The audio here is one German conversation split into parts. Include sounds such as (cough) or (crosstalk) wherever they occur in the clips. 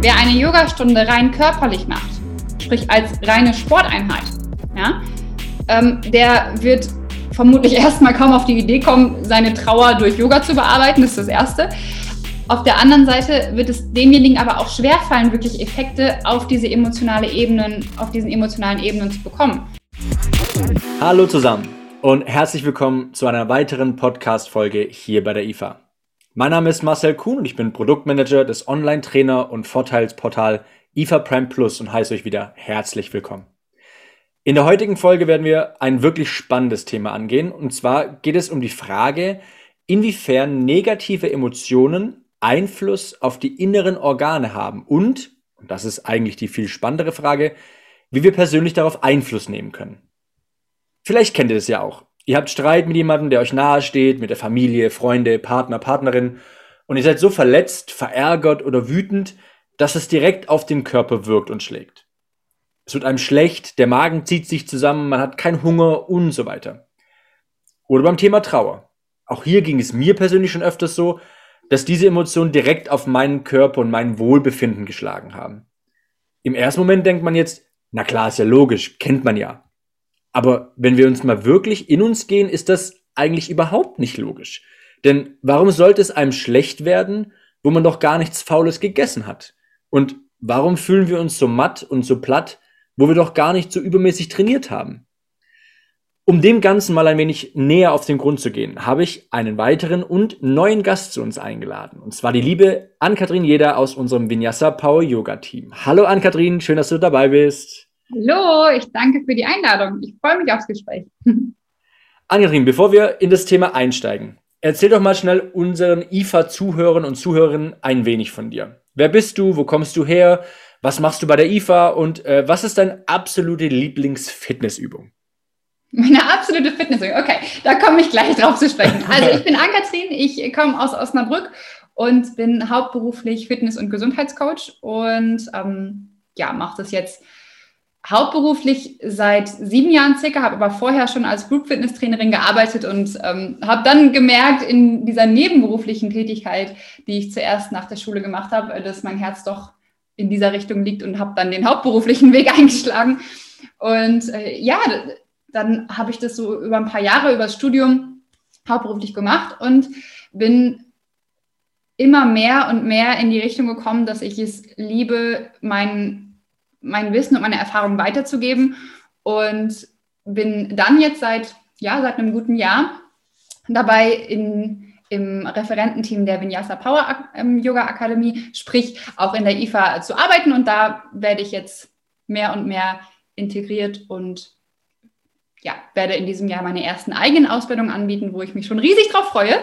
Wer eine Yogastunde rein körperlich macht, sprich als reine Sporteinheit, ja, ähm, der wird vermutlich (laughs) erstmal kaum auf die Idee kommen, seine Trauer durch Yoga zu bearbeiten, das ist das Erste. Auf der anderen Seite wird es demjenigen aber auch schwerfallen, wirklich Effekte auf diese emotionale Ebenen, auf diesen emotionalen Ebenen zu bekommen. Hallo zusammen und herzlich willkommen zu einer weiteren Podcast-Folge hier bei der IFA. Mein Name ist Marcel Kuhn und ich bin Produktmanager des Online-Trainer- und Vorteilsportal IFA Prime Plus und heiße euch wieder herzlich willkommen. In der heutigen Folge werden wir ein wirklich spannendes Thema angehen und zwar geht es um die Frage, inwiefern negative Emotionen Einfluss auf die inneren Organe haben und, und das ist eigentlich die viel spannendere Frage, wie wir persönlich darauf Einfluss nehmen können. Vielleicht kennt ihr das ja auch. Ihr habt Streit mit jemandem, der euch nahe steht, mit der Familie, Freunde, Partner, Partnerin und ihr seid so verletzt, verärgert oder wütend, dass es direkt auf den Körper wirkt und schlägt. Es wird einem schlecht, der Magen zieht sich zusammen, man hat keinen Hunger und so weiter. Oder beim Thema Trauer. Auch hier ging es mir persönlich schon öfters so, dass diese Emotionen direkt auf meinen Körper und mein Wohlbefinden geschlagen haben. Im ersten Moment denkt man jetzt, na klar, ist ja logisch, kennt man ja. Aber wenn wir uns mal wirklich in uns gehen, ist das eigentlich überhaupt nicht logisch. Denn warum sollte es einem schlecht werden, wo man doch gar nichts Faules gegessen hat? Und warum fühlen wir uns so matt und so platt, wo wir doch gar nicht so übermäßig trainiert haben? Um dem Ganzen mal ein wenig näher auf den Grund zu gehen, habe ich einen weiteren und neuen Gast zu uns eingeladen. Und zwar die liebe Ann-Kathrin Jeder aus unserem Vinyasa Power Yoga Team. Hallo Ann-Kathrin, schön, dass du dabei bist. Hallo, ich danke für die Einladung. Ich freue mich aufs Gespräch. (laughs) Ann-Kathrin, bevor wir in das Thema einsteigen, erzähl doch mal schnell unseren IFA-Zuhörern und Zuhörerinnen ein wenig von dir. Wer bist du? Wo kommst du her? Was machst du bei der IFA? Und äh, was ist deine absolute Lieblingsfitnessübung? Meine absolute Fitnessübung. Okay, da komme ich gleich drauf zu sprechen. Also ich bin Ann-Kathrin, ich komme aus Osnabrück und bin hauptberuflich Fitness- und Gesundheitscoach und ähm, ja, mache das jetzt hauptberuflich seit sieben Jahren circa, habe aber vorher schon als Group Fitness Trainerin gearbeitet und ähm, habe dann gemerkt in dieser nebenberuflichen Tätigkeit, die ich zuerst nach der Schule gemacht habe, dass mein Herz doch in dieser Richtung liegt und habe dann den hauptberuflichen Weg (laughs) eingeschlagen. Und äh, ja, dann habe ich das so über ein paar Jahre, über das Studium hauptberuflich gemacht und bin immer mehr und mehr in die Richtung gekommen, dass ich es liebe, mein, mein Wissen und meine Erfahrungen weiterzugeben und bin dann jetzt seit, ja, seit einem guten Jahr dabei in, im Referententeam der Vinyasa Power ähm, Yoga Akademie, sprich auch in der IFA zu arbeiten und da werde ich jetzt mehr und mehr integriert und ja, werde in diesem Jahr meine ersten eigenen Ausbildungen anbieten, wo ich mich schon riesig drauf freue.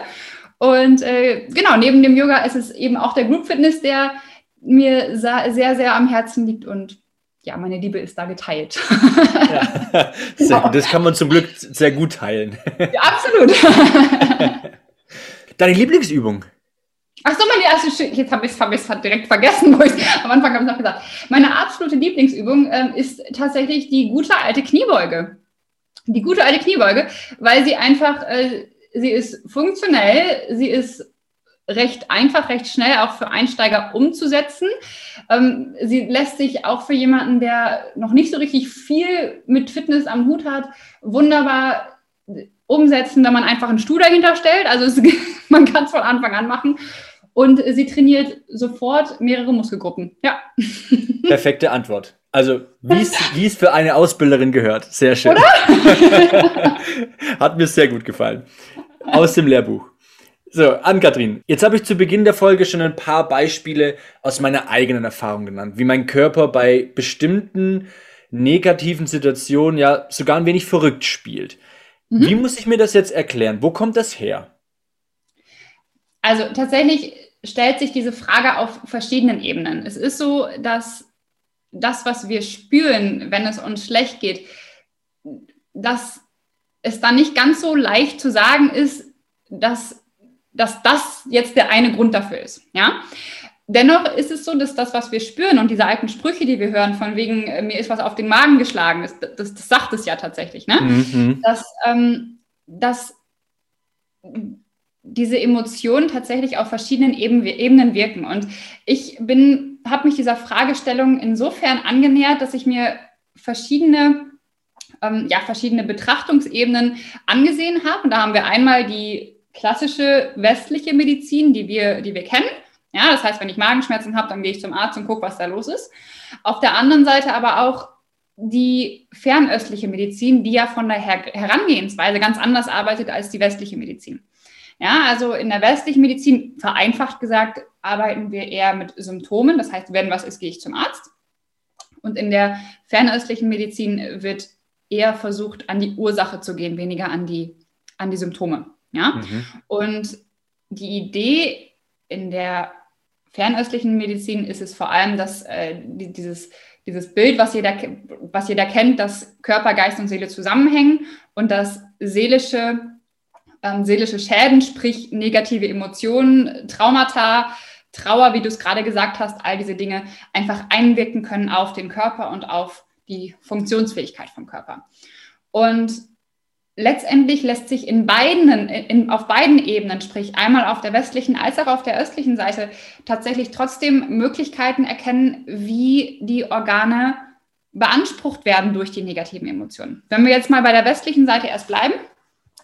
Und äh, genau, neben dem Yoga ist es eben auch der Group Fitness, der mir sehr, sehr am Herzen liegt und ja, meine Liebe ist da geteilt. Ja, (laughs) sehr, das kann man zum Glück sehr gut teilen. Ja, absolut. (laughs) Deine Lieblingsübung? Ach so, meine erste, jetzt habe ich es hab direkt vergessen, wo ich am Anfang habe ich noch gesagt. Meine absolute Lieblingsübung ähm, ist tatsächlich die gute alte Kniebeuge die gute alte Kniebeuge, weil sie einfach, äh, sie ist funktionell, sie ist recht einfach, recht schnell auch für Einsteiger umzusetzen. Ähm, sie lässt sich auch für jemanden, der noch nicht so richtig viel mit Fitness am Hut hat, wunderbar umsetzen, wenn man einfach einen Stuhl dahinter stellt. Also es, (laughs) man kann es von Anfang an machen. Und sie trainiert sofort mehrere Muskelgruppen. Ja. (laughs) Perfekte Antwort. Also, (laughs) wie es für eine Ausbilderin gehört. Sehr schön. Hat mir sehr gut gefallen. Aus dem Lehrbuch. So, Ann-Kathrin, jetzt habe ich zu Beginn der Folge schon ein paar Beispiele aus meiner eigenen Erfahrung genannt, wie mein Körper bei bestimmten negativen Situationen ja sogar ein wenig verrückt spielt. Mhm. Wie muss ich mir das jetzt erklären? Wo kommt das her? Also tatsächlich stellt sich diese Frage auf verschiedenen Ebenen. Es ist so, dass das, was wir spüren, wenn es uns schlecht geht, dass es dann nicht ganz so leicht zu sagen ist, dass, dass das jetzt der eine Grund dafür ist. Ja? Dennoch ist es so, dass das, was wir spüren und diese alten Sprüche, die wir hören, von wegen, äh, mir ist was auf den Magen geschlagen, das, das, das sagt es ja tatsächlich, ne? Mhm. dass, ähm, dass diese Emotionen tatsächlich auf verschiedenen Ebenen wirken. Und ich bin, habe mich dieser Fragestellung insofern angenähert, dass ich mir verschiedene, ähm, ja, verschiedene Betrachtungsebenen angesehen habe. Und da haben wir einmal die klassische westliche Medizin, die wir, die wir kennen. Ja, das heißt, wenn ich Magenschmerzen habe, dann gehe ich zum Arzt und gucke, was da los ist. Auf der anderen Seite aber auch die fernöstliche Medizin, die ja von der Her Herangehensweise ganz anders arbeitet als die westliche Medizin. Ja, also in der westlichen Medizin, vereinfacht gesagt, arbeiten wir eher mit Symptomen. Das heißt, wenn was ist, gehe ich zum Arzt. Und in der fernöstlichen Medizin wird eher versucht, an die Ursache zu gehen, weniger an die, an die Symptome. Ja? Mhm. Und die Idee in der fernöstlichen Medizin ist es vor allem, dass äh, dieses, dieses Bild, was jeder, was jeder kennt, dass Körper, Geist und Seele zusammenhängen und dass seelische, ähm, seelische Schäden, sprich negative Emotionen, Traumata, Trauer, wie du es gerade gesagt hast, all diese Dinge einfach einwirken können auf den Körper und auf die Funktionsfähigkeit vom Körper. Und letztendlich lässt sich in beiden, in, auf beiden Ebenen, sprich einmal auf der westlichen als auch auf der östlichen Seite, tatsächlich trotzdem Möglichkeiten erkennen, wie die Organe beansprucht werden durch die negativen Emotionen. Wenn wir jetzt mal bei der westlichen Seite erst bleiben,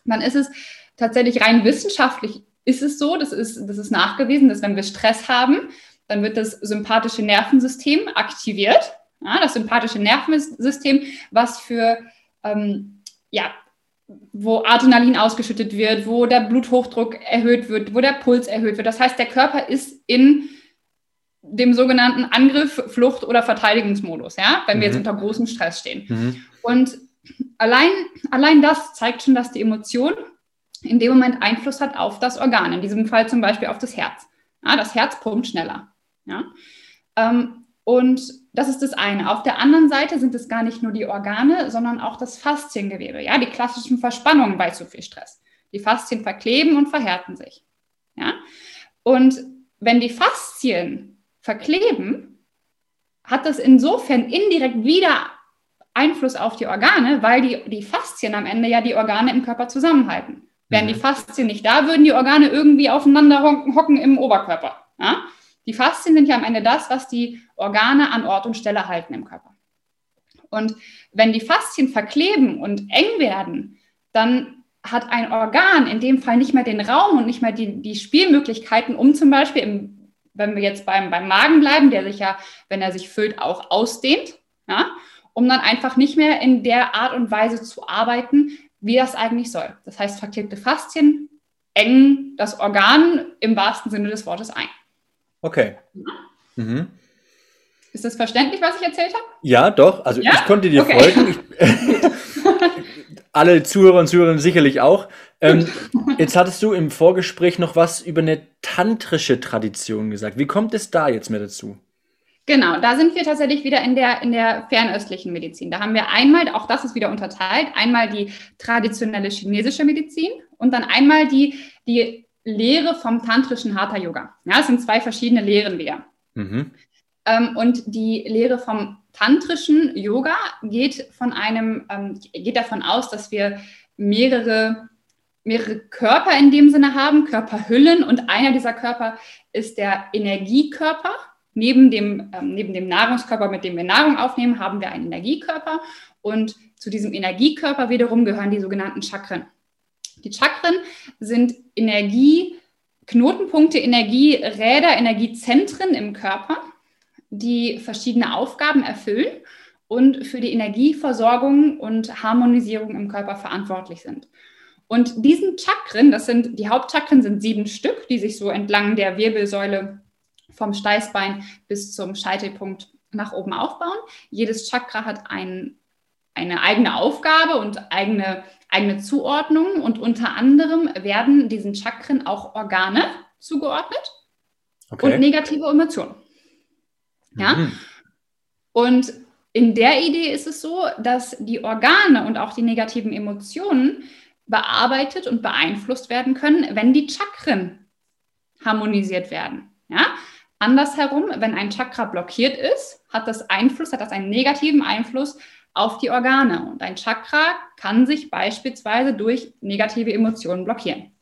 dann ist es tatsächlich rein wissenschaftlich ist es so, das ist, das ist nachgewiesen, dass wenn wir Stress haben, dann wird das sympathische Nervensystem aktiviert. Ja, das sympathische Nervensystem, was für ähm, ja, wo Adrenalin ausgeschüttet wird, wo der Bluthochdruck erhöht wird, wo der Puls erhöht wird. Das heißt, der Körper ist in dem sogenannten Angriff, Flucht oder Verteidigungsmodus, ja, wenn mhm. wir jetzt unter großem Stress stehen. Mhm. Und allein, allein das zeigt schon, dass die Emotion in dem Moment Einfluss hat auf das Organ, in diesem Fall zum Beispiel auf das Herz. Ja, das Herz pumpt schneller. Ja? Ähm, und das ist das eine. Auf der anderen Seite sind es gar nicht nur die Organe, sondern auch das Fasziengewebe. Ja, die klassischen Verspannungen bei zu viel Stress. Die Faszien verkleben und verhärten sich. Ja, und wenn die Faszien verkleben, hat das insofern indirekt wieder Einfluss auf die Organe, weil die, die Faszien am Ende ja die Organe im Körper zusammenhalten. Wären mhm. die Faszien nicht da, würden die Organe irgendwie aufeinander hocken im Oberkörper. Ja? Die Faszien sind ja am Ende das, was die Organe an Ort und Stelle halten im Körper. Und wenn die Faszien verkleben und eng werden, dann hat ein Organ in dem Fall nicht mehr den Raum und nicht mehr die, die Spielmöglichkeiten, um zum Beispiel, im, wenn wir jetzt beim, beim Magen bleiben, der sich ja, wenn er sich füllt, auch ausdehnt, ja, um dann einfach nicht mehr in der Art und Weise zu arbeiten, wie das eigentlich soll. Das heißt, verklebte Faszien engen das Organ im wahrsten Sinne des Wortes ein. Okay. Mhm. Ist das verständlich, was ich erzählt habe? Ja, doch. Also ja? ich konnte dir okay. folgen. Ich, (laughs) (laughs) alle Zuhörer und Zuhörerinnen sicherlich auch. Ähm, (laughs) jetzt hattest du im Vorgespräch noch was über eine tantrische Tradition gesagt. Wie kommt es da jetzt mehr dazu? Genau, da sind wir tatsächlich wieder in der, in der fernöstlichen Medizin. Da haben wir einmal, auch das ist wieder unterteilt, einmal die traditionelle chinesische Medizin und dann einmal die, die Lehre vom tantrischen Hatha Yoga. Ja, es sind zwei verschiedene Lehren wieder. Mhm. Ähm, und die Lehre vom tantrischen Yoga geht von einem, ähm, geht davon aus, dass wir mehrere, mehrere Körper in dem Sinne haben, Körperhüllen und einer dieser Körper ist der Energiekörper. Neben dem, ähm, neben dem Nahrungskörper, mit dem wir Nahrung aufnehmen, haben wir einen Energiekörper und zu diesem Energiekörper wiederum gehören die sogenannten Chakren. Die Chakren sind Energie, Knotenpunkte, Energieräder, Energiezentren im Körper, die verschiedene Aufgaben erfüllen und für die Energieversorgung und Harmonisierung im Körper verantwortlich sind. Und diesen Chakren, das sind die Hauptchakren sind sieben Stück, die sich so entlang der Wirbelsäule vom Steißbein bis zum Scheitelpunkt nach oben aufbauen. Jedes Chakra hat ein, eine eigene Aufgabe und eigene eigene Zuordnung und unter anderem werden diesen Chakren auch Organe zugeordnet okay. und negative Emotionen. Ja? Mhm. Und in der Idee ist es so, dass die Organe und auch die negativen Emotionen bearbeitet und beeinflusst werden können, wenn die Chakren harmonisiert werden. Ja? Andersherum, wenn ein Chakra blockiert ist, hat das Einfluss, hat das einen negativen Einfluss auf die Organe. Und ein Chakra kann sich beispielsweise durch negative Emotionen blockieren.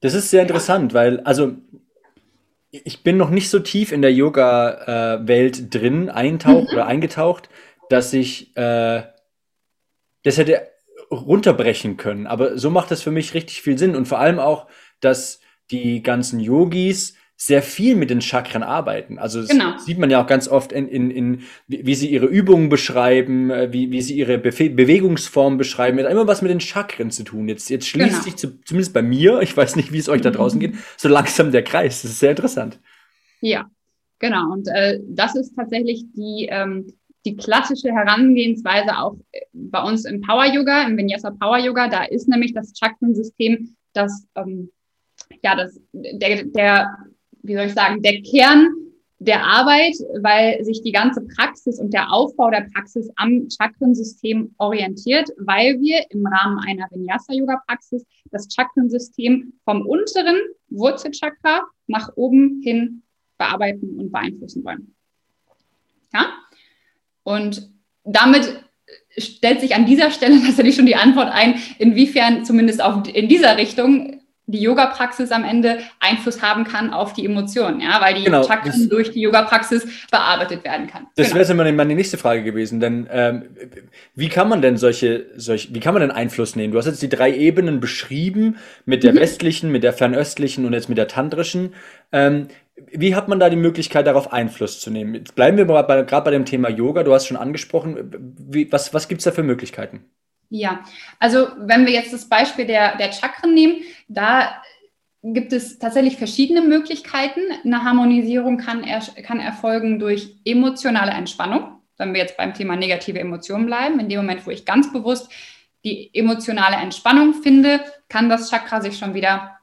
Das ist sehr interessant, ja. weil, also ich bin noch nicht so tief in der Yoga-Welt drin, eintaucht mhm. oder eingetaucht, dass ich äh, das hätte runterbrechen können. Aber so macht das für mich richtig viel Sinn. Und vor allem auch, dass die ganzen Yogis sehr viel mit den Chakren arbeiten. Also das genau. sieht man ja auch ganz oft in, in, in wie sie ihre Übungen beschreiben, äh, wie, wie sie ihre Befe Bewegungsformen beschreiben. Hat immer was mit den Chakren zu tun. Jetzt, jetzt schließt genau. sich zu, zumindest bei mir, (laughs) ich weiß nicht, wie es euch da draußen geht, so langsam der Kreis. Das ist sehr interessant. Ja, genau. Und äh, das ist tatsächlich die, ähm, die klassische Herangehensweise auch äh, bei uns im Power Yoga, im Vinyasa Power Yoga. Da ist nämlich das Chakrensystem das, ähm, ja, das, der, der wie soll ich sagen, der Kern der Arbeit, weil sich die ganze Praxis und der Aufbau der Praxis am Chakrensystem orientiert, weil wir im Rahmen einer Vinyasa-Yoga-Praxis das Chakrensystem vom unteren Wurzelchakra nach oben hin bearbeiten und beeinflussen wollen. Ja? Und damit stellt sich an dieser Stelle (laughs) tatsächlich schon die Antwort ein, inwiefern zumindest auch in dieser Richtung die Yoga-Praxis am Ende Einfluss haben kann auf die Emotionen, ja, weil die genau, Chakren das, durch die Yoga-Praxis bearbeitet werden kann. Das genau. wäre jetzt meine nächste Frage gewesen, denn ähm, wie kann man denn solche, solche, wie kann man denn Einfluss nehmen? Du hast jetzt die drei Ebenen beschrieben mit der mhm. westlichen, mit der fernöstlichen und jetzt mit der tantrischen. Ähm, wie hat man da die Möglichkeit, darauf Einfluss zu nehmen? Jetzt bleiben wir gerade bei, bei dem Thema Yoga. Du hast schon angesprochen. Wie, was was gibt es da für Möglichkeiten? Ja, also wenn wir jetzt das Beispiel der, der Chakren nehmen, da gibt es tatsächlich verschiedene Möglichkeiten. Eine Harmonisierung kann, er, kann erfolgen durch emotionale Entspannung. Wenn wir jetzt beim Thema negative Emotionen bleiben, in dem Moment, wo ich ganz bewusst die emotionale Entspannung finde, kann das Chakra sich schon wieder,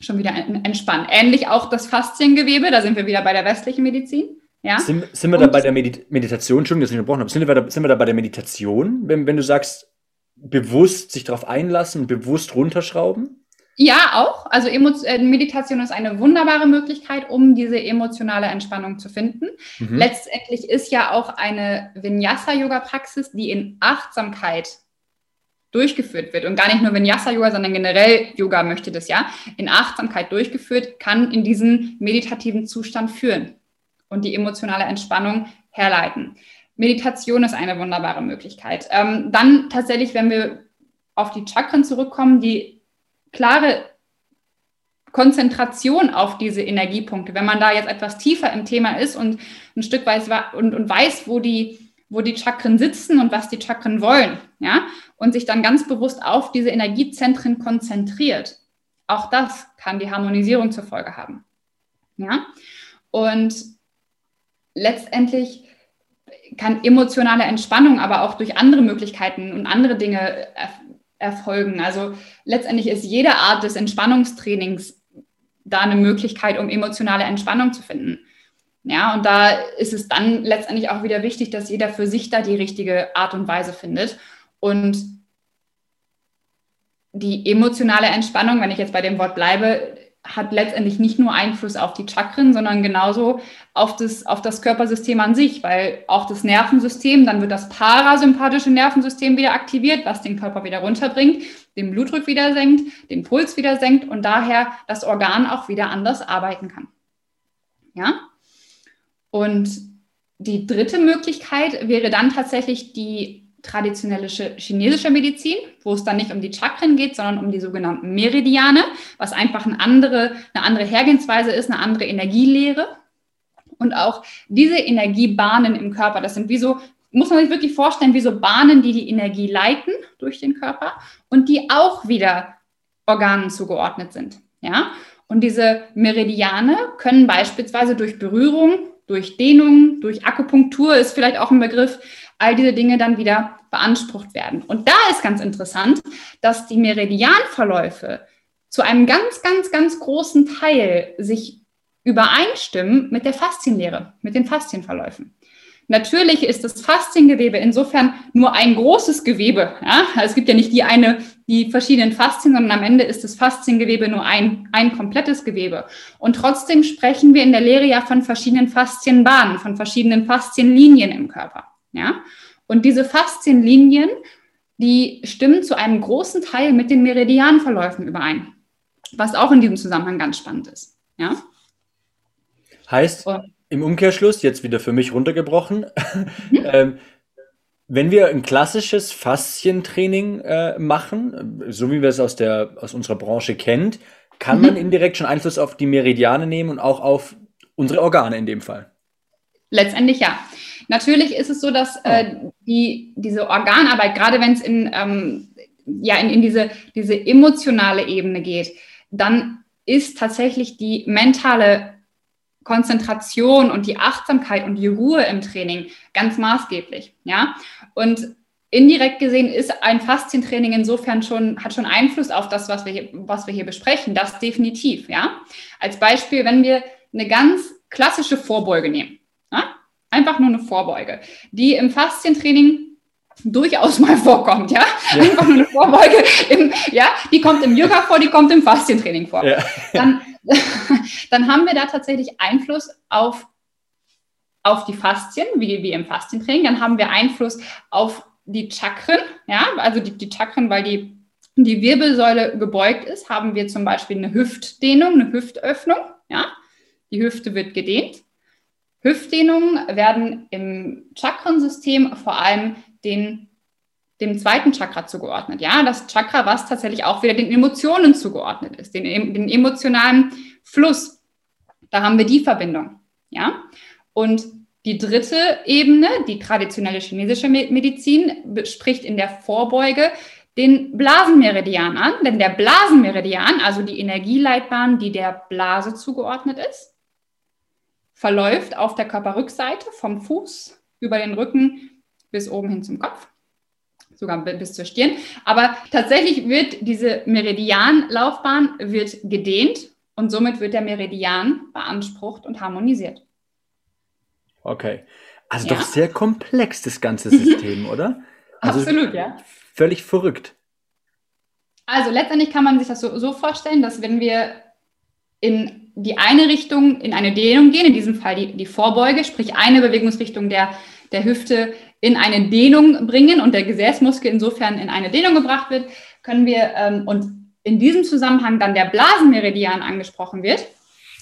schon wieder entspannen. Ähnlich auch das Fasziengewebe, da sind wir wieder bei der westlichen Medizin. Ja? Sind, sind wir Und, da bei der Medit Meditation, Entschuldigung, dass ich unterbrochen habe, sind wir da, sind wir da bei der Meditation, wenn, wenn du sagst, bewusst sich darauf einlassen, bewusst runterschrauben? Ja, auch. Also äh, Meditation ist eine wunderbare Möglichkeit, um diese emotionale Entspannung zu finden. Mhm. Letztendlich ist ja auch eine Vinyasa-Yoga-Praxis, die in Achtsamkeit durchgeführt wird und gar nicht nur Vinyasa-Yoga, sondern generell Yoga möchte das ja, in Achtsamkeit durchgeführt, kann in diesen meditativen Zustand führen und die emotionale Entspannung herleiten. Meditation ist eine wunderbare Möglichkeit. Ähm, dann tatsächlich, wenn wir auf die Chakren zurückkommen, die klare Konzentration auf diese Energiepunkte. Wenn man da jetzt etwas tiefer im Thema ist und ein Stück weit und, und weiß, wo die, wo die Chakren sitzen und was die Chakren wollen, ja, und sich dann ganz bewusst auf diese Energiezentren konzentriert. Auch das kann die Harmonisierung zur Folge haben. Ja, und letztendlich kann emotionale Entspannung aber auch durch andere Möglichkeiten und andere Dinge er erfolgen. Also letztendlich ist jede Art des Entspannungstrainings da eine Möglichkeit, um emotionale Entspannung zu finden. Ja, und da ist es dann letztendlich auch wieder wichtig, dass jeder für sich da die richtige Art und Weise findet. Und die emotionale Entspannung, wenn ich jetzt bei dem Wort bleibe, hat letztendlich nicht nur Einfluss auf die Chakren, sondern genauso auf das, auf das Körpersystem an sich, weil auch das Nervensystem, dann wird das parasympathische Nervensystem wieder aktiviert, was den Körper wieder runterbringt, den Blutdruck wieder senkt, den Puls wieder senkt und daher das Organ auch wieder anders arbeiten kann. Ja? Und die dritte Möglichkeit wäre dann tatsächlich die traditionelle chinesische Medizin, wo es dann nicht um die Chakren geht, sondern um die sogenannten Meridiane, was einfach eine andere, eine andere Hergehensweise ist, eine andere Energielehre. Und auch diese Energiebahnen im Körper, das sind wie so, muss man sich wirklich vorstellen, wie so Bahnen, die die Energie leiten durch den Körper und die auch wieder Organen zugeordnet sind. Ja? Und diese Meridiane können beispielsweise durch Berührung, durch Dehnung, durch Akupunktur ist vielleicht auch ein Begriff, all diese Dinge dann wieder beansprucht werden. Und da ist ganz interessant, dass die Meridianverläufe zu einem ganz, ganz, ganz großen Teil sich übereinstimmen mit der Faszienlehre, mit den Faszienverläufen. Natürlich ist das Fasziengewebe insofern nur ein großes Gewebe. Ja? Also es gibt ja nicht die eine, die verschiedenen Faszien, sondern am Ende ist das Fasziengewebe nur ein, ein komplettes Gewebe. Und trotzdem sprechen wir in der Lehre ja von verschiedenen Faszienbahnen, von verschiedenen Faszienlinien im Körper. Ja? Und diese Faszienlinien, die stimmen zu einem großen Teil mit den Meridianverläufen überein. was auch in diesem Zusammenhang ganz spannend ist. Ja? Heißt, Und, im Umkehrschluss, jetzt wieder für mich runtergebrochen, mhm. (laughs) ähm, wenn wir ein klassisches Faszientraining äh, machen, so wie wir es aus, der, aus unserer Branche kennt, kann mhm. man indirekt schon Einfluss auf die Meridiane nehmen und auch auf unsere Organe in dem Fall. Letztendlich ja. Natürlich ist es so, dass äh, die, diese Organarbeit, gerade wenn es in, ähm, ja, in, in diese, diese emotionale Ebene geht, dann ist tatsächlich die mentale Konzentration und die Achtsamkeit und die Ruhe im Training ganz maßgeblich. Ja? Und indirekt gesehen ist ein Faszientraining insofern schon, hat schon Einfluss auf das, was wir hier, was wir hier besprechen. Das definitiv. Ja? Als Beispiel, wenn wir eine ganz klassische Vorbeuge nehmen. Einfach nur eine Vorbeuge, die im Faszientraining durchaus mal (laughs) vorkommt, ja? ja. Einfach nur eine Vorbeuge, im, ja, die kommt im Yoga vor, die kommt im Faszientraining vor. Ja. Dann, (laughs) dann haben wir da tatsächlich Einfluss auf, auf die Faszien, wie, wie im Faszientraining. Dann haben wir Einfluss auf die Chakren, ja, also die, die Chakren, weil die, die Wirbelsäule gebeugt ist, haben wir zum Beispiel eine Hüftdehnung, eine Hüftöffnung, ja. Die Hüfte wird gedehnt. Hüftdehnungen werden im Chakrensystem vor allem den, dem zweiten Chakra zugeordnet. Ja, das Chakra, was tatsächlich auch wieder den Emotionen zugeordnet ist, den, den emotionalen Fluss. Da haben wir die Verbindung. Ja, und die dritte Ebene, die traditionelle chinesische Medizin, spricht in der Vorbeuge den Blasenmeridian an, denn der Blasenmeridian, also die Energieleitbahn, die der Blase zugeordnet ist, verläuft auf der Körperrückseite vom Fuß über den Rücken bis oben hin zum Kopf, sogar bis zur Stirn. Aber tatsächlich wird diese Meridianlaufbahn wird gedehnt und somit wird der Meridian beansprucht und harmonisiert. Okay. Also ja. doch sehr komplex das ganze (laughs) System, oder? Also Absolut, ja. Völlig verrückt. Also letztendlich kann man sich das so, so vorstellen, dass wenn wir in die eine Richtung, in eine Dehnung gehen, in diesem Fall die, die Vorbeuge, sprich eine Bewegungsrichtung der, der Hüfte in eine Dehnung bringen und der Gesäßmuskel insofern in eine Dehnung gebracht wird, können wir ähm, und in diesem Zusammenhang dann der Blasenmeridian angesprochen wird,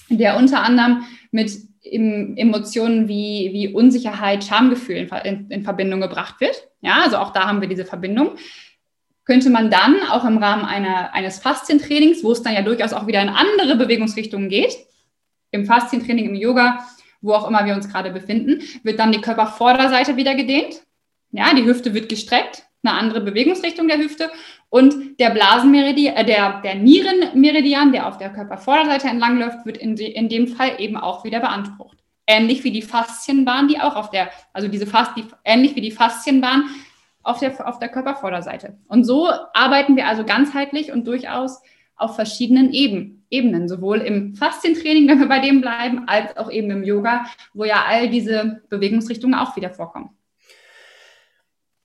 der unter anderem mit Emotionen wie, wie Unsicherheit, Schamgefühl in, in, in Verbindung gebracht wird. Ja, also auch da haben wir diese Verbindung könnte man dann auch im Rahmen einer, eines Faszientrainings, wo es dann ja durchaus auch wieder in andere Bewegungsrichtungen geht, im Faszientraining, im Yoga, wo auch immer wir uns gerade befinden, wird dann die Körpervorderseite wieder gedehnt. Ja, die Hüfte wird gestreckt, eine andere Bewegungsrichtung der Hüfte und der Blasenmeridian, äh, der, der Nierenmeridian, der auf der Körpervorderseite entlang läuft, wird in, de, in dem Fall eben auch wieder beansprucht. Ähnlich wie die Faszienbahn, die auch auf der, also diese Fas, die, ähnlich wie die Faszienbahn, auf der, auf der Körpervorderseite. Und so arbeiten wir also ganzheitlich und durchaus auf verschiedenen Eben, Ebenen, sowohl im Faszientraining, wenn wir bei dem bleiben, als auch eben im Yoga, wo ja all diese Bewegungsrichtungen auch wieder vorkommen.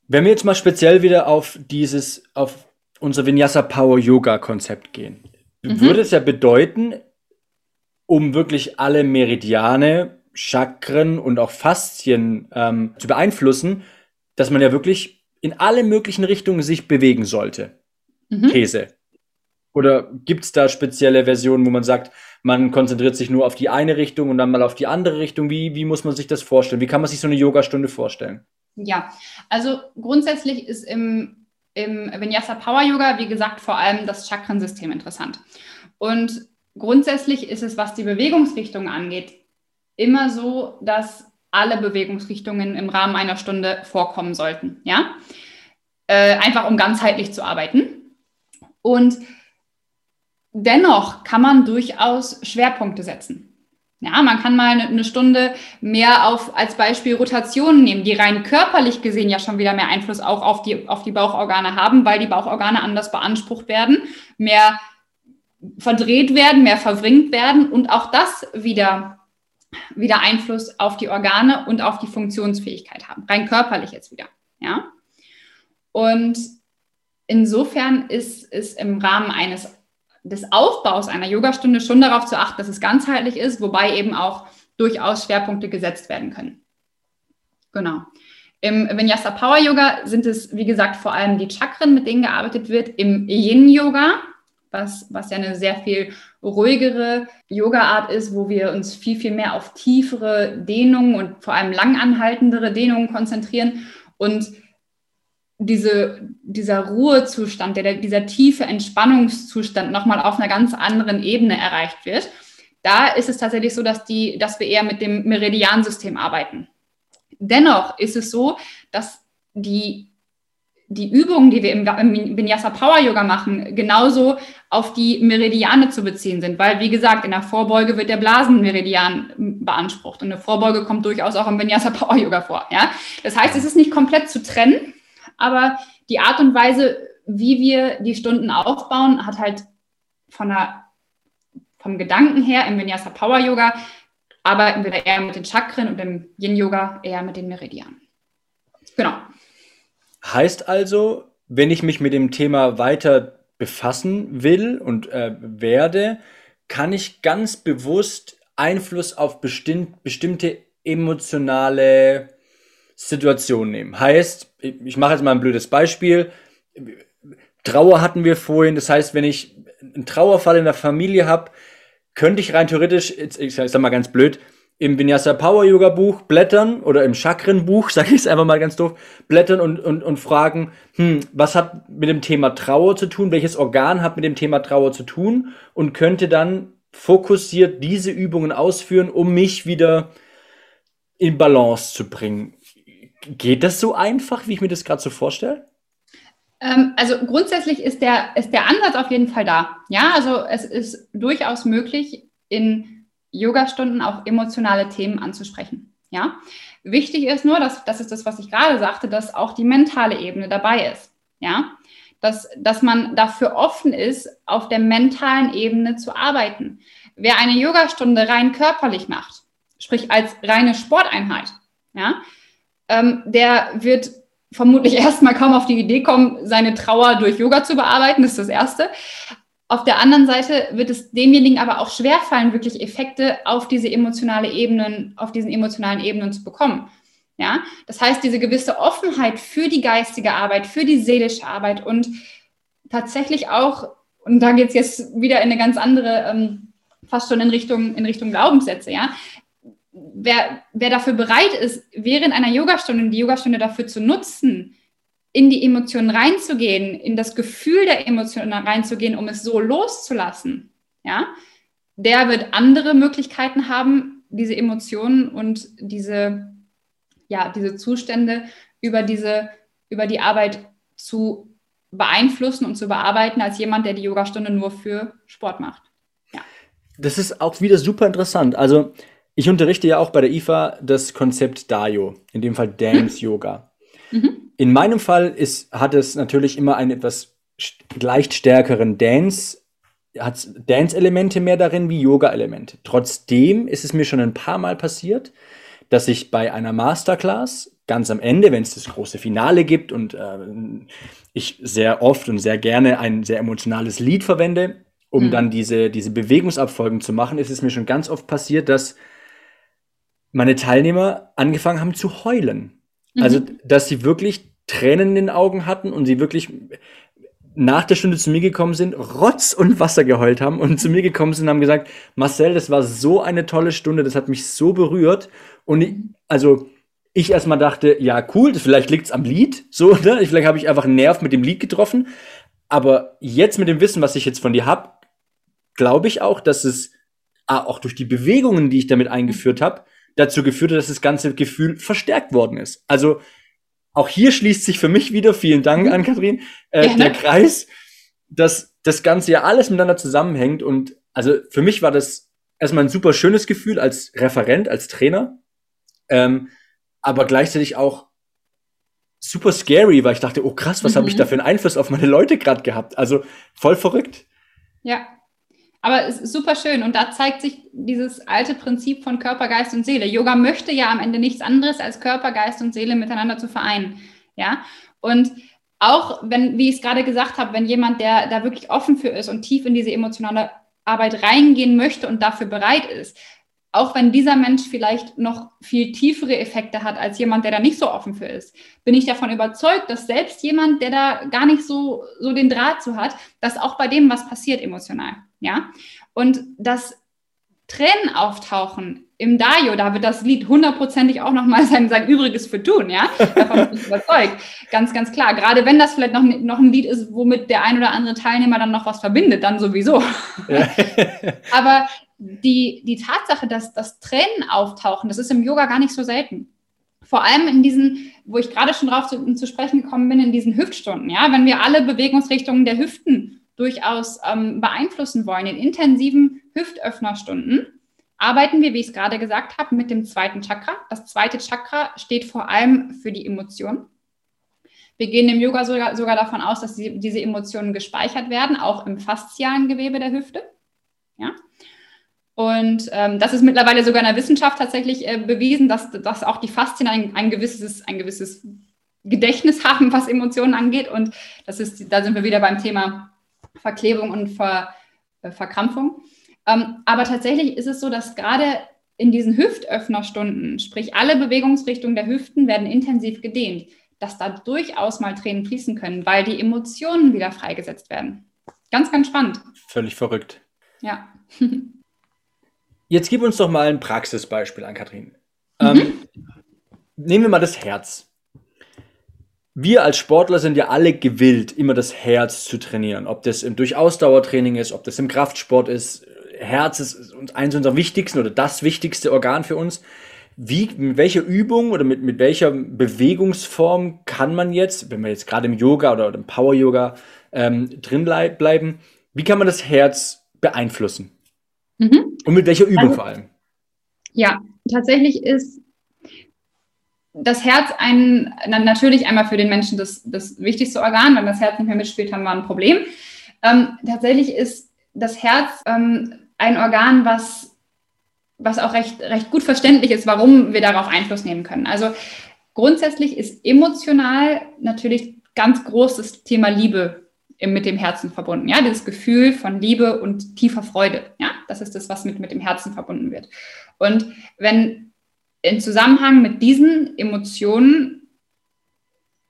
Wenn wir jetzt mal speziell wieder auf dieses, auf unser Vinyasa Power Yoga Konzept gehen, mhm. würde es ja bedeuten, um wirklich alle Meridiane, Chakren und auch Faszien ähm, zu beeinflussen, dass man ja wirklich in alle möglichen Richtungen sich bewegen sollte. Mhm. Käse. Oder gibt es da spezielle Versionen, wo man sagt, man konzentriert sich nur auf die eine Richtung und dann mal auf die andere Richtung? Wie, wie muss man sich das vorstellen? Wie kann man sich so eine Yogastunde vorstellen? Ja, also grundsätzlich ist im, im Vinyasa Power Yoga, wie gesagt, vor allem das Chakrensystem interessant. Und grundsätzlich ist es, was die Bewegungsrichtung angeht, immer so, dass alle Bewegungsrichtungen im Rahmen einer Stunde vorkommen sollten. Ja? Äh, einfach um ganzheitlich zu arbeiten. Und dennoch kann man durchaus Schwerpunkte setzen. Ja, man kann mal eine Stunde mehr auf als Beispiel Rotationen nehmen, die rein körperlich gesehen ja schon wieder mehr Einfluss auch auf die, auf die Bauchorgane haben, weil die Bauchorgane anders beansprucht werden, mehr verdreht werden, mehr verwringt werden und auch das wieder wieder Einfluss auf die Organe und auf die Funktionsfähigkeit haben, rein körperlich jetzt wieder. Ja? Und insofern ist es im Rahmen eines des Aufbaus einer Yogastunde schon darauf zu achten, dass es ganzheitlich ist, wobei eben auch durchaus Schwerpunkte gesetzt werden können. Genau. Im Vinyasa Power Yoga sind es, wie gesagt, vor allem die Chakren, mit denen gearbeitet wird. Im Yin Yoga was, was ja eine sehr viel ruhigere Yoga-Art ist, wo wir uns viel, viel mehr auf tiefere Dehnungen und vor allem langanhaltendere Dehnungen konzentrieren. Und diese, dieser Ruhezustand, der, dieser tiefe Entspannungszustand nochmal auf einer ganz anderen Ebene erreicht wird. Da ist es tatsächlich so, dass, die, dass wir eher mit dem Meridiansystem arbeiten. Dennoch ist es so, dass die die Übungen, die wir im, Vinyasa Power Yoga machen, genauso auf die Meridiane zu beziehen sind. Weil, wie gesagt, in der Vorbeuge wird der Blasenmeridian beansprucht. Und eine Vorbeuge kommt durchaus auch im Vinyasa Power Yoga vor. Ja? Das heißt, es ist nicht komplett zu trennen, aber die Art und Weise, wie wir die Stunden aufbauen, hat halt von der, vom Gedanken her im Vinyasa Power Yoga arbeiten wir da eher mit den Chakren und im Yin Yoga eher mit den Meridianen. Genau. Heißt also, wenn ich mich mit dem Thema weiter befassen will und äh, werde, kann ich ganz bewusst Einfluss auf bestimmt, bestimmte emotionale Situationen nehmen. Heißt, ich mache jetzt mal ein blödes Beispiel. Trauer hatten wir vorhin. Das heißt, wenn ich einen Trauerfall in der Familie habe, könnte ich rein theoretisch, ich sag mal ganz blöd, im Vinyasa Power Yoga Buch blättern oder im Chakren Buch, (laughs) sage ich es einfach mal ganz doof, blättern und, und, und fragen, hm, was hat mit dem Thema Trauer zu tun, welches Organ hat mit dem Thema Trauer zu tun und könnte dann fokussiert diese Übungen ausführen, um mich wieder in Balance zu bringen. Geht das so einfach, wie ich mir das gerade so vorstelle? Ähm, also grundsätzlich ist der, ist der Ansatz auf jeden Fall da. Ja, also es ist durchaus möglich, in Yoga-Stunden auch emotionale Themen anzusprechen. Ja, wichtig ist nur, dass das ist das, was ich gerade sagte, dass auch die mentale Ebene dabei ist. Ja, dass, dass man dafür offen ist, auf der mentalen Ebene zu arbeiten. Wer eine Yogastunde rein körperlich macht, sprich als reine Sporteinheit, ja, ähm, der wird vermutlich (laughs) erstmal kaum auf die Idee kommen, seine Trauer durch Yoga zu bearbeiten, das ist das Erste. Auf der anderen Seite wird es demjenigen aber auch schwerfallen, wirklich Effekte auf diese emotionale Ebenen, auf diesen emotionalen Ebenen zu bekommen. Ja, das heißt, diese gewisse Offenheit für die geistige Arbeit, für die seelische Arbeit und tatsächlich auch, und da geht es jetzt wieder in eine ganz andere, ähm, fast schon in Richtung, in Richtung Glaubenssätze, ja. Wer, wer dafür bereit ist, während einer Yogastunde die Yogastunde dafür zu nutzen, in die Emotionen reinzugehen, in das Gefühl der Emotionen reinzugehen, um es so loszulassen, ja, der wird andere Möglichkeiten haben, diese Emotionen und diese, ja, diese Zustände über diese, über die Arbeit zu beeinflussen und zu bearbeiten, als jemand, der die Yogastunde nur für Sport macht. Ja. Das ist auch wieder super interessant. Also ich unterrichte ja auch bei der IFA das Konzept Dayo, in dem Fall Dance Yoga. Mhm. In meinem Fall ist, hat es natürlich immer einen etwas leicht stärkeren Dance, hat Dance-Elemente mehr darin wie Yoga-Elemente. Trotzdem ist es mir schon ein paar Mal passiert, dass ich bei einer Masterclass ganz am Ende, wenn es das große Finale gibt und äh, ich sehr oft und sehr gerne ein sehr emotionales Lied verwende, um mhm. dann diese, diese Bewegungsabfolgen zu machen, ist es mir schon ganz oft passiert, dass meine Teilnehmer angefangen haben zu heulen. Also, mhm. dass sie wirklich Tränen in den Augen hatten und sie wirklich nach der Stunde zu mir gekommen sind, Rotz und Wasser geheult haben und zu mir gekommen sind und haben gesagt, Marcel, das war so eine tolle Stunde, das hat mich so berührt. Und ich, also ich erstmal dachte, ja, cool, vielleicht liegt es am Lied, so, ne? Vielleicht habe ich einfach einen Nerv mit dem Lied getroffen. Aber jetzt mit dem Wissen, was ich jetzt von dir habe, glaube ich auch, dass es ah, auch durch die Bewegungen, die ich damit eingeführt habe, dazu geführt hat, dass das ganze Gefühl verstärkt worden ist. Also auch hier schließt sich für mich wieder, vielen Dank an Kathrin, äh, der Kreis, dass das Ganze ja alles miteinander zusammenhängt. Und also für mich war das erstmal ein super schönes Gefühl als Referent, als Trainer, ähm, aber gleichzeitig auch super scary, weil ich dachte, oh krass, was mhm. habe ich da für einen Einfluss auf meine Leute gerade gehabt? Also voll verrückt. Ja, aber es ist super schön und da zeigt sich dieses alte Prinzip von Körper, Geist und Seele. Yoga möchte ja am Ende nichts anderes als Körper, Geist und Seele miteinander zu vereinen. Ja, und auch wenn, wie ich es gerade gesagt habe, wenn jemand, der da wirklich offen für ist und tief in diese emotionale Arbeit reingehen möchte und dafür bereit ist, auch wenn dieser Mensch vielleicht noch viel tiefere Effekte hat als jemand, der da nicht so offen für ist, bin ich davon überzeugt, dass selbst jemand, der da gar nicht so, so den Draht zu hat, dass auch bei dem was passiert emotional. Ja. Und dass Tränen auftauchen im Dario, da wird das Lied hundertprozentig auch nochmal sein, sein Übriges für tun, ja. Davon bin ich überzeugt. Ganz, ganz klar. Gerade wenn das vielleicht noch, noch ein Lied ist, womit der ein oder andere Teilnehmer dann noch was verbindet, dann sowieso. (laughs) Aber die, die Tatsache, dass, dass Tränen auftauchen, das ist im Yoga gar nicht so selten. Vor allem in diesen, wo ich gerade schon drauf zu, zu sprechen gekommen bin, in diesen Hüftstunden. Ja, wenn wir alle Bewegungsrichtungen der Hüften durchaus ähm, beeinflussen wollen, in intensiven Hüftöffnerstunden, arbeiten wir, wie ich es gerade gesagt habe, mit dem zweiten Chakra. Das zweite Chakra steht vor allem für die Emotionen. Wir gehen im Yoga sogar, sogar davon aus, dass die, diese Emotionen gespeichert werden, auch im faszialen Gewebe der Hüfte. Ja? Und ähm, das ist mittlerweile sogar in der Wissenschaft tatsächlich äh, bewiesen, dass, dass auch die Faszien ein, ein, gewisses, ein gewisses Gedächtnis haben, was Emotionen angeht. Und das ist, da sind wir wieder beim Thema Verklebung und Ver, äh, Verkrampfung. Ähm, aber tatsächlich ist es so, dass gerade in diesen Hüftöffnerstunden, sprich alle Bewegungsrichtungen der Hüften werden intensiv gedehnt, dass da durchaus mal Tränen fließen können, weil die Emotionen wieder freigesetzt werden. Ganz, ganz spannend. Völlig verrückt. Ja. (laughs) Jetzt gib uns doch mal ein Praxisbeispiel an, Kathrin. Mhm. Ähm, nehmen wir mal das Herz. Wir als Sportler sind ja alle gewillt, immer das Herz zu trainieren. Ob das im Durchausdauertraining ist, ob das im Kraftsport ist. Herz ist eins unserer wichtigsten oder das wichtigste Organ für uns. Wie, mit welcher Übung oder mit, mit welcher Bewegungsform kann man jetzt, wenn wir jetzt gerade im Yoga oder, im Power Yoga ähm, drin bleiben, wie kann man das Herz beeinflussen? Mhm. Und mit welcher Übung also, vor allem? Ja, tatsächlich ist das Herz ein, natürlich einmal für den Menschen das, das wichtigste Organ. Wenn das Herz nicht mehr mitspielt, haben wir ein Problem. Ähm, tatsächlich ist das Herz ähm, ein Organ, was, was auch recht, recht gut verständlich ist, warum wir darauf Einfluss nehmen können. Also grundsätzlich ist emotional natürlich ganz großes Thema Liebe mit dem Herzen verbunden. Ja, dieses Gefühl von Liebe und tiefer Freude. Ja, das ist das, was mit, mit dem Herzen verbunden wird. Und wenn im Zusammenhang mit diesen Emotionen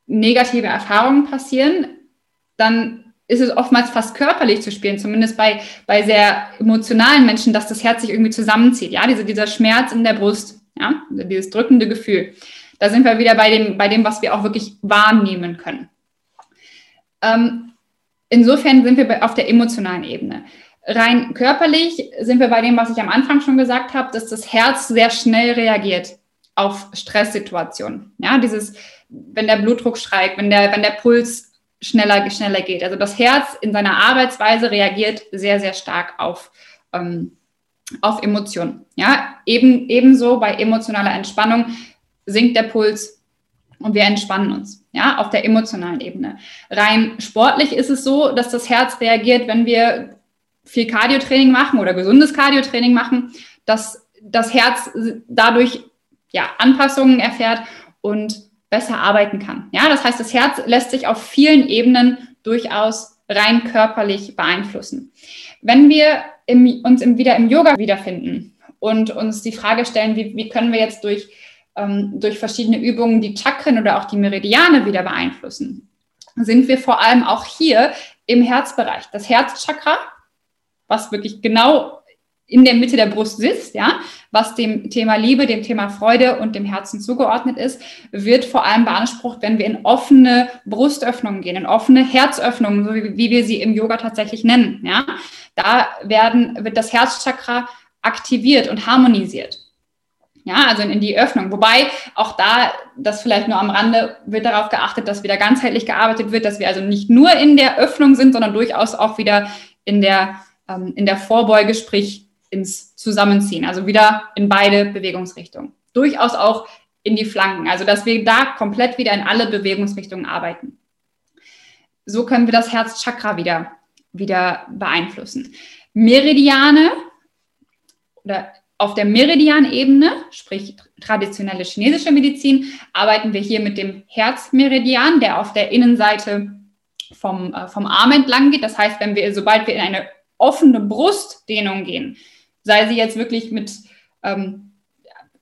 negative Erfahrungen passieren, dann ist es oftmals fast körperlich zu spielen, zumindest bei, bei sehr emotionalen Menschen, dass das Herz sich irgendwie zusammenzieht. Ja, diese, dieser Schmerz in der Brust, ja, dieses drückende Gefühl. Da sind wir wieder bei dem, bei dem, was wir auch wirklich wahrnehmen können. Ähm, insofern sind wir auf der emotionalen Ebene. Rein körperlich sind wir bei dem, was ich am Anfang schon gesagt habe, dass das Herz sehr schnell reagiert auf Stresssituationen. Ja, dieses, wenn der Blutdruck steigt, wenn der, wenn der Puls schneller, schneller geht. Also das Herz in seiner Arbeitsweise reagiert sehr, sehr stark auf, ähm, auf Emotionen. Ja, eben, ebenso bei emotionaler Entspannung sinkt der Puls, und wir entspannen uns, ja, auf der emotionalen Ebene. Rein sportlich ist es so, dass das Herz reagiert, wenn wir viel Cardiotraining machen oder gesundes Cardiotraining machen, dass das Herz dadurch ja, Anpassungen erfährt und besser arbeiten kann. Ja, das heißt, das Herz lässt sich auf vielen Ebenen durchaus rein körperlich beeinflussen. Wenn wir im, uns im, wieder im Yoga wiederfinden und uns die Frage stellen, wie, wie können wir jetzt durch ähm, durch verschiedene Übungen die Chakren oder auch die Meridiane wieder beeinflussen, sind wir vor allem auch hier im Herzbereich. Das Herzchakra, was wirklich genau in der Mitte der Brust sitzt, ja, was dem Thema Liebe, dem Thema Freude und dem Herzen zugeordnet ist, wird vor allem beansprucht, wenn wir in offene Brustöffnungen gehen, in offene Herzöffnungen, so wie, wie wir sie im Yoga tatsächlich nennen, ja. Da werden, wird das Herzchakra aktiviert und harmonisiert. Ja, also in die Öffnung. Wobei auch da, das vielleicht nur am Rande, wird darauf geachtet, dass wieder ganzheitlich gearbeitet wird, dass wir also nicht nur in der Öffnung sind, sondern durchaus auch wieder in der, ähm, in der Vorbeuge, sprich ins Zusammenziehen. Also wieder in beide Bewegungsrichtungen. Durchaus auch in die Flanken. Also dass wir da komplett wieder in alle Bewegungsrichtungen arbeiten. So können wir das Herzchakra wieder, wieder beeinflussen. Meridiane oder auf der Meridianebene, sprich traditionelle chinesische Medizin, arbeiten wir hier mit dem Herzmeridian, der auf der Innenseite vom, äh, vom Arm entlang geht. Das heißt, wenn wir, sobald wir in eine offene Brustdehnung gehen, sei sie jetzt wirklich mit ähm,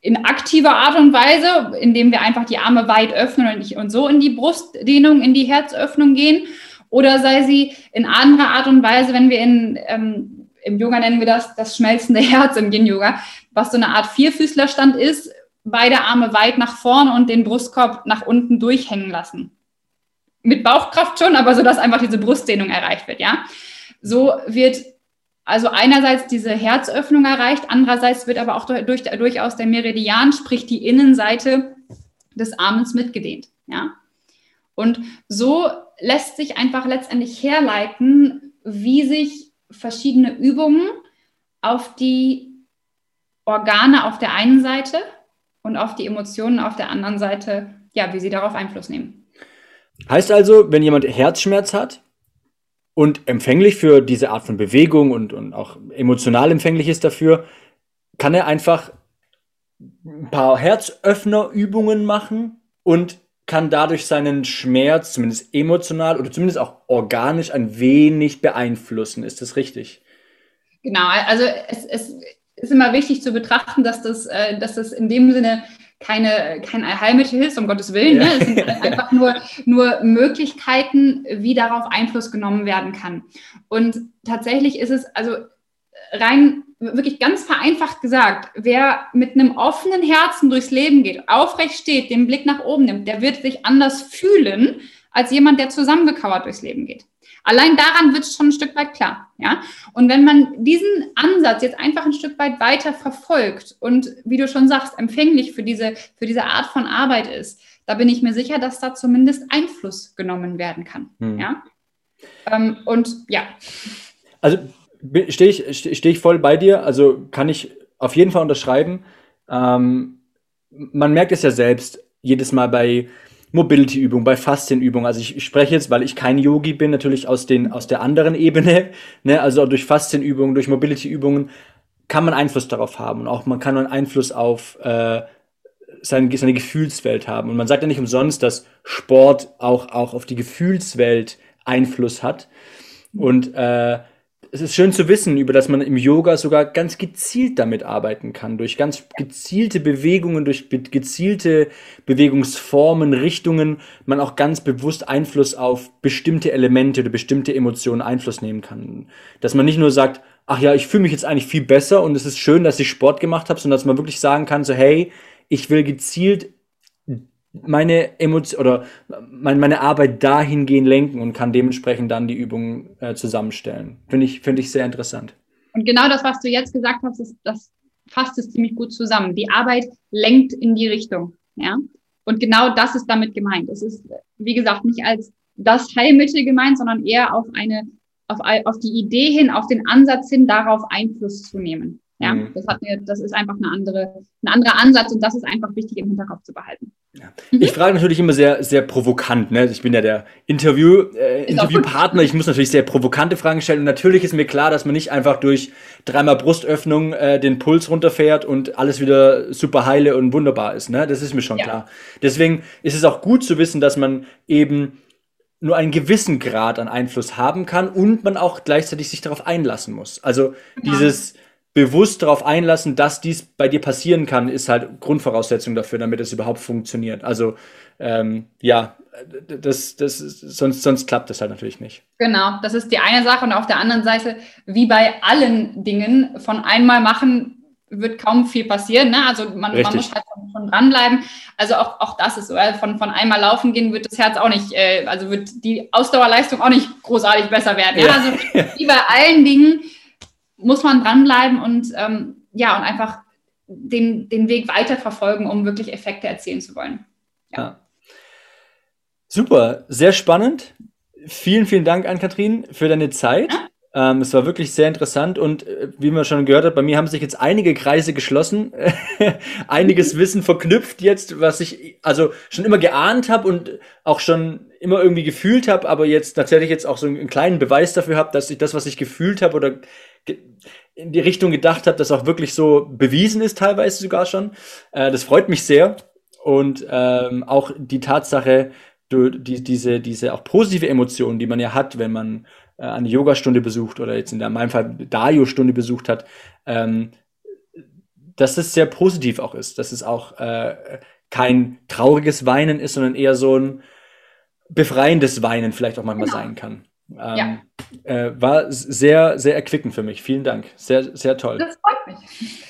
in aktiver Art und Weise, indem wir einfach die Arme weit öffnen und, und so in die Brustdehnung, in die Herzöffnung gehen. Oder sei sie in anderer Art und Weise, wenn wir in, ähm, im Yoga nennen wir das das schmelzende (laughs) Herz im Yin-Yoga, was so eine Art Vierfüßlerstand ist, beide Arme weit nach vorn und den Brustkorb nach unten durchhängen lassen. Mit Bauchkraft schon, aber so, dass einfach diese Brustdehnung erreicht wird, ja. So wird also einerseits diese Herzöffnung erreicht, andererseits wird aber auch durch, durch, durchaus der Meridian, sprich die Innenseite des Armes mitgedehnt, ja. Und so lässt sich einfach letztendlich herleiten, wie sich verschiedene Übungen auf die Organe auf der einen Seite und auf die Emotionen auf der anderen Seite, ja, wie sie darauf Einfluss nehmen. Heißt also, wenn jemand Herzschmerz hat und empfänglich für diese Art von Bewegung und, und auch emotional empfänglich ist dafür, kann er einfach ein paar Herzöffnerübungen machen und kann dadurch seinen Schmerz zumindest emotional oder zumindest auch organisch ein wenig beeinflussen. Ist das richtig? Genau, also es, es ist immer wichtig zu betrachten, dass das, äh, dass das in dem Sinne keine, kein Allheilmittel ist, um Gottes Willen. Ja. Ne? Es sind (laughs) einfach nur, nur Möglichkeiten, wie darauf Einfluss genommen werden kann. Und tatsächlich ist es also rein wirklich ganz vereinfacht gesagt, wer mit einem offenen Herzen durchs Leben geht, aufrecht steht, den Blick nach oben nimmt, der wird sich anders fühlen als jemand, der zusammengekauert durchs Leben geht. Allein daran wird es schon ein Stück weit klar. Ja? Und wenn man diesen Ansatz jetzt einfach ein Stück weit weiter verfolgt und, wie du schon sagst, empfänglich für diese, für diese Art von Arbeit ist, da bin ich mir sicher, dass da zumindest Einfluss genommen werden kann. Hm. Ja? Ähm, und ja. Also stehe ich, steh ich voll bei dir. Also kann ich auf jeden Fall unterschreiben. Ähm, man merkt es ja selbst jedes Mal bei Mobility-Übungen, bei Faszienübungen. Also ich, ich, spreche jetzt, weil ich kein Yogi bin, natürlich aus, den, aus der anderen Ebene. (laughs) Ne? Also durch Faszienübungen, durch Mobility-Übungen kann man Einfluss darauf haben. Und auch man kann einen Einfluss auf äh, seine, seine Gefühlswelt haben. Und man sagt ja nicht umsonst, dass Sport auch, auch auf die Gefühlswelt Einfluss hat. Und äh, es ist schön zu wissen, über dass man im Yoga sogar ganz gezielt damit arbeiten kann, durch ganz gezielte Bewegungen, durch gezielte Bewegungsformen, Richtungen, man auch ganz bewusst Einfluss auf bestimmte Elemente oder bestimmte Emotionen Einfluss nehmen kann. Dass man nicht nur sagt, ach ja, ich fühle mich jetzt eigentlich viel besser und es ist schön, dass ich Sport gemacht habe, sondern dass man wirklich sagen kann, so hey, ich will gezielt meine Emotion oder meine Arbeit dahingehend lenken und kann dementsprechend dann die Übungen äh, zusammenstellen. Finde ich, finde ich sehr interessant. Und genau das, was du jetzt gesagt hast, ist, das fasst es ziemlich gut zusammen. Die Arbeit lenkt in die Richtung. Ja? Und genau das ist damit gemeint. Es ist, wie gesagt, nicht als das Heilmittel gemeint, sondern eher auf eine, auf, auf die Idee hin, auf den Ansatz hin, darauf Einfluss zu nehmen. Ja, mhm. das hat mir, das ist einfach eine andere, ein anderer Ansatz und das ist einfach wichtig im Hinterkopf zu behalten. Ja. Mhm. Ich frage natürlich immer sehr, sehr provokant. Ne? Ich bin ja der Interview, äh, Interviewpartner. Ich muss natürlich sehr provokante Fragen stellen. Und natürlich ist mir klar, dass man nicht einfach durch dreimal Brustöffnung äh, den Puls runterfährt und alles wieder super heile und wunderbar ist. Ne? Das ist mir schon ja. klar. Deswegen ist es auch gut zu wissen, dass man eben nur einen gewissen Grad an Einfluss haben kann und man auch gleichzeitig sich darauf einlassen muss. Also ja. dieses bewusst darauf einlassen, dass dies bei dir passieren kann, ist halt Grundvoraussetzung dafür, damit es überhaupt funktioniert. Also ähm, ja, das, das sonst, sonst klappt das halt natürlich nicht. Genau, das ist die eine Sache. Und auf der anderen Seite, wie bei allen Dingen, von einmal machen wird kaum viel passieren. Ne? Also man, man muss halt schon, schon, dranbleiben. Also auch, auch das ist so. Von, von einmal laufen gehen wird das Herz auch nicht, äh, also wird die Ausdauerleistung auch nicht großartig besser werden. Ja? Ja. Also (laughs) wie bei allen Dingen muss man dranbleiben und ähm, ja, und einfach den, den Weg weiterverfolgen, um wirklich Effekte erzielen zu wollen. Ja. ja. Super, sehr spannend. Vielen, vielen Dank an Kathrin für deine Zeit. Ja? Ähm, es war wirklich sehr interessant und äh, wie man schon gehört hat, bei mir haben sich jetzt einige Kreise geschlossen, (laughs) einiges Wissen verknüpft jetzt, was ich also schon immer geahnt habe und auch schon immer irgendwie gefühlt habe, aber jetzt tatsächlich jetzt auch so einen kleinen Beweis dafür habe, dass ich das, was ich gefühlt habe oder in die Richtung gedacht habe, das auch wirklich so bewiesen ist, teilweise sogar schon. Äh, das freut mich sehr. Und ähm, auch die Tatsache, du, die, diese, diese auch positive Emotionen, die man ja hat, wenn man äh, eine Yogastunde besucht oder jetzt in meinem Fall Dario-Stunde besucht hat, ähm, dass es sehr positiv auch ist, dass es auch äh, kein trauriges Weinen ist, sondern eher so ein befreiendes Weinen vielleicht auch manchmal genau. sein kann. Ähm, ja. äh, war sehr, sehr erquickend für mich. Vielen Dank. Sehr, sehr toll. Das freut mich.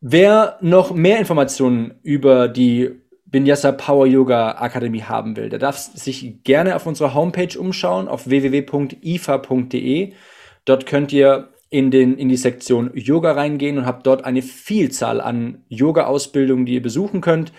Wer noch mehr Informationen über die Vinyasa Power Yoga Akademie haben will, der darf sich gerne auf unserer Homepage umschauen, auf www.ifa.de. Dort könnt ihr in, den, in die Sektion Yoga reingehen und habt dort eine Vielzahl an Yoga-Ausbildungen, die ihr besuchen könnt.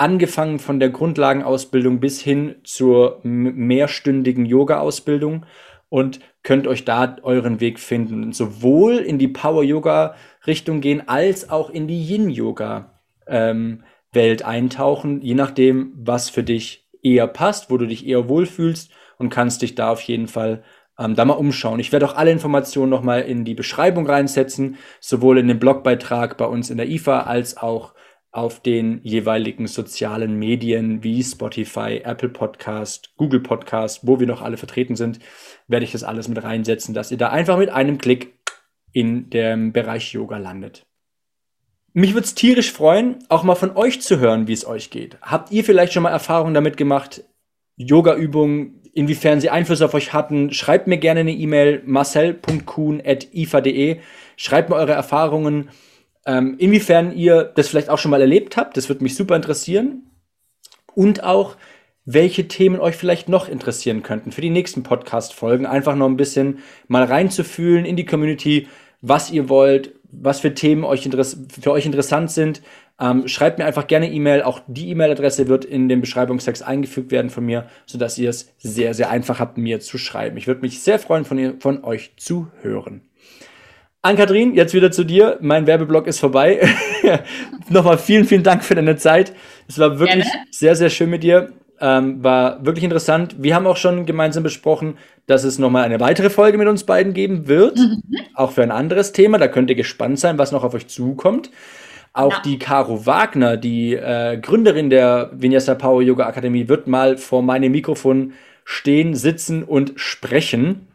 Angefangen von der Grundlagenausbildung bis hin zur mehrstündigen Yoga-Ausbildung und könnt euch da euren Weg finden. Sowohl in die Power-Yoga-Richtung gehen, als auch in die Yin-Yoga-Welt ähm, eintauchen, je nachdem, was für dich eher passt, wo du dich eher wohlfühlst und kannst dich da auf jeden Fall ähm, da mal umschauen. Ich werde auch alle Informationen nochmal in die Beschreibung reinsetzen, sowohl in den Blogbeitrag bei uns in der IFA als auch auf den jeweiligen sozialen Medien wie Spotify, Apple Podcast, Google Podcast, wo wir noch alle vertreten sind, werde ich das alles mit reinsetzen, dass ihr da einfach mit einem Klick in dem Bereich Yoga landet. Mich würde es tierisch freuen, auch mal von euch zu hören, wie es euch geht. Habt ihr vielleicht schon mal Erfahrungen damit gemacht, Yoga-Übungen inwiefern sie Einfluss auf euch hatten. Schreibt mir gerne eine E-Mail marcel.kuhn.ifa.de. Schreibt mir eure Erfahrungen, ähm, inwiefern ihr das vielleicht auch schon mal erlebt habt. Das würde mich super interessieren. Und auch, welche Themen euch vielleicht noch interessieren könnten für die nächsten Podcast-Folgen. Einfach noch ein bisschen mal reinzufühlen in die Community, was ihr wollt, was für Themen euch für euch interessant sind. Ähm, schreibt mir einfach gerne E-Mail. Auch die E-Mail-Adresse wird in den Beschreibungstext eingefügt werden von mir, sodass ihr es sehr, sehr einfach habt, mir zu schreiben. Ich würde mich sehr freuen, von, ihr, von euch zu hören. Ann-Kathrin, jetzt wieder zu dir. Mein Werbeblock ist vorbei. (laughs) Nochmal vielen, vielen Dank für deine Zeit. Es war wirklich Gerne. sehr, sehr schön mit dir. Ähm, war wirklich interessant. Wir haben auch schon gemeinsam besprochen, dass es nochmal eine weitere Folge mit uns beiden geben wird. Mhm. Auch für ein anderes Thema. Da könnt ihr gespannt sein, was noch auf euch zukommt. Auch ja. die Caro Wagner, die äh, Gründerin der Vinyasa Power Yoga Akademie, wird mal vor meinem Mikrofon stehen, sitzen und sprechen.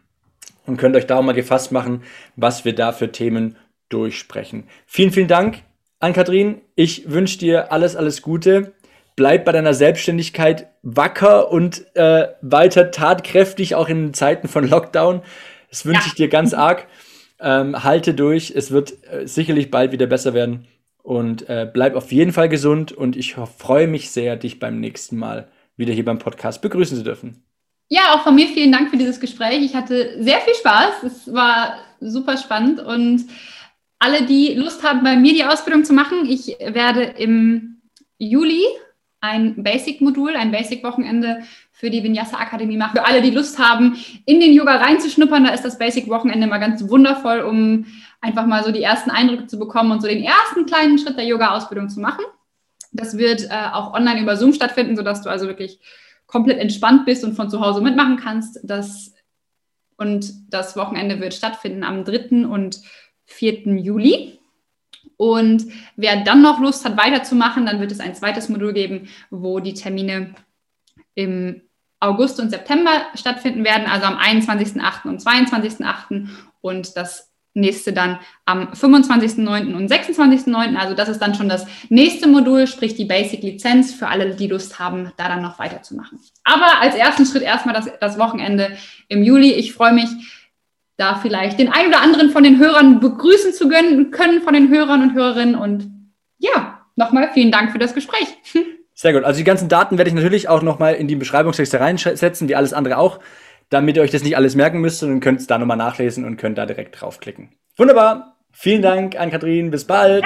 Und könnt euch da auch mal gefasst machen, was wir da für Themen durchsprechen. Vielen, vielen Dank an Kathrin. Ich wünsche dir alles, alles Gute. Bleib bei deiner Selbstständigkeit wacker und äh, weiter tatkräftig, auch in Zeiten von Lockdown. Das wünsche ja. ich dir ganz arg. Ähm, halte durch. Es wird äh, sicherlich bald wieder besser werden. Und äh, bleib auf jeden Fall gesund und ich freue mich sehr, dich beim nächsten Mal wieder hier beim Podcast begrüßen zu dürfen. Ja, auch von mir vielen Dank für dieses Gespräch. Ich hatte sehr viel Spaß. Es war super spannend und alle, die Lust haben, bei mir die Ausbildung zu machen, ich werde im Juli ein Basic-Modul, ein Basic-Wochenende für die Vinyasa Akademie machen. Für alle, die Lust haben, in den Yoga reinzuschnuppern, da ist das Basic-Wochenende mal ganz wundervoll, um einfach mal so die ersten Eindrücke zu bekommen und so den ersten kleinen Schritt der Yoga-Ausbildung zu machen. Das wird äh, auch online über Zoom stattfinden, sodass du also wirklich komplett entspannt bist und von zu Hause mitmachen kannst. Das, und das Wochenende wird stattfinden am 3. und 4. Juli. Und wer dann noch Lust hat, weiterzumachen, dann wird es ein zweites Modul geben, wo die Termine im August und September stattfinden werden, also am 21.08. und 22.08. Und das nächste dann am 25.09. und 26.09. Also das ist dann schon das nächste Modul, sprich die Basic-Lizenz für alle, die Lust haben, da dann noch weiterzumachen. Aber als ersten Schritt erstmal das, das Wochenende im Juli. Ich freue mich, da vielleicht den einen oder anderen von den Hörern begrüßen zu können, können von den Hörern und Hörerinnen. Und ja, nochmal vielen Dank für das Gespräch. Sehr gut. Also die ganzen Daten werde ich natürlich auch nochmal in die Beschreibungstexte reinsetzen, wie alles andere auch damit ihr euch das nicht alles merken müsst und könnt es da nochmal nachlesen und könnt da direkt draufklicken. Wunderbar. Vielen Dank an Kathrin. Bis bald.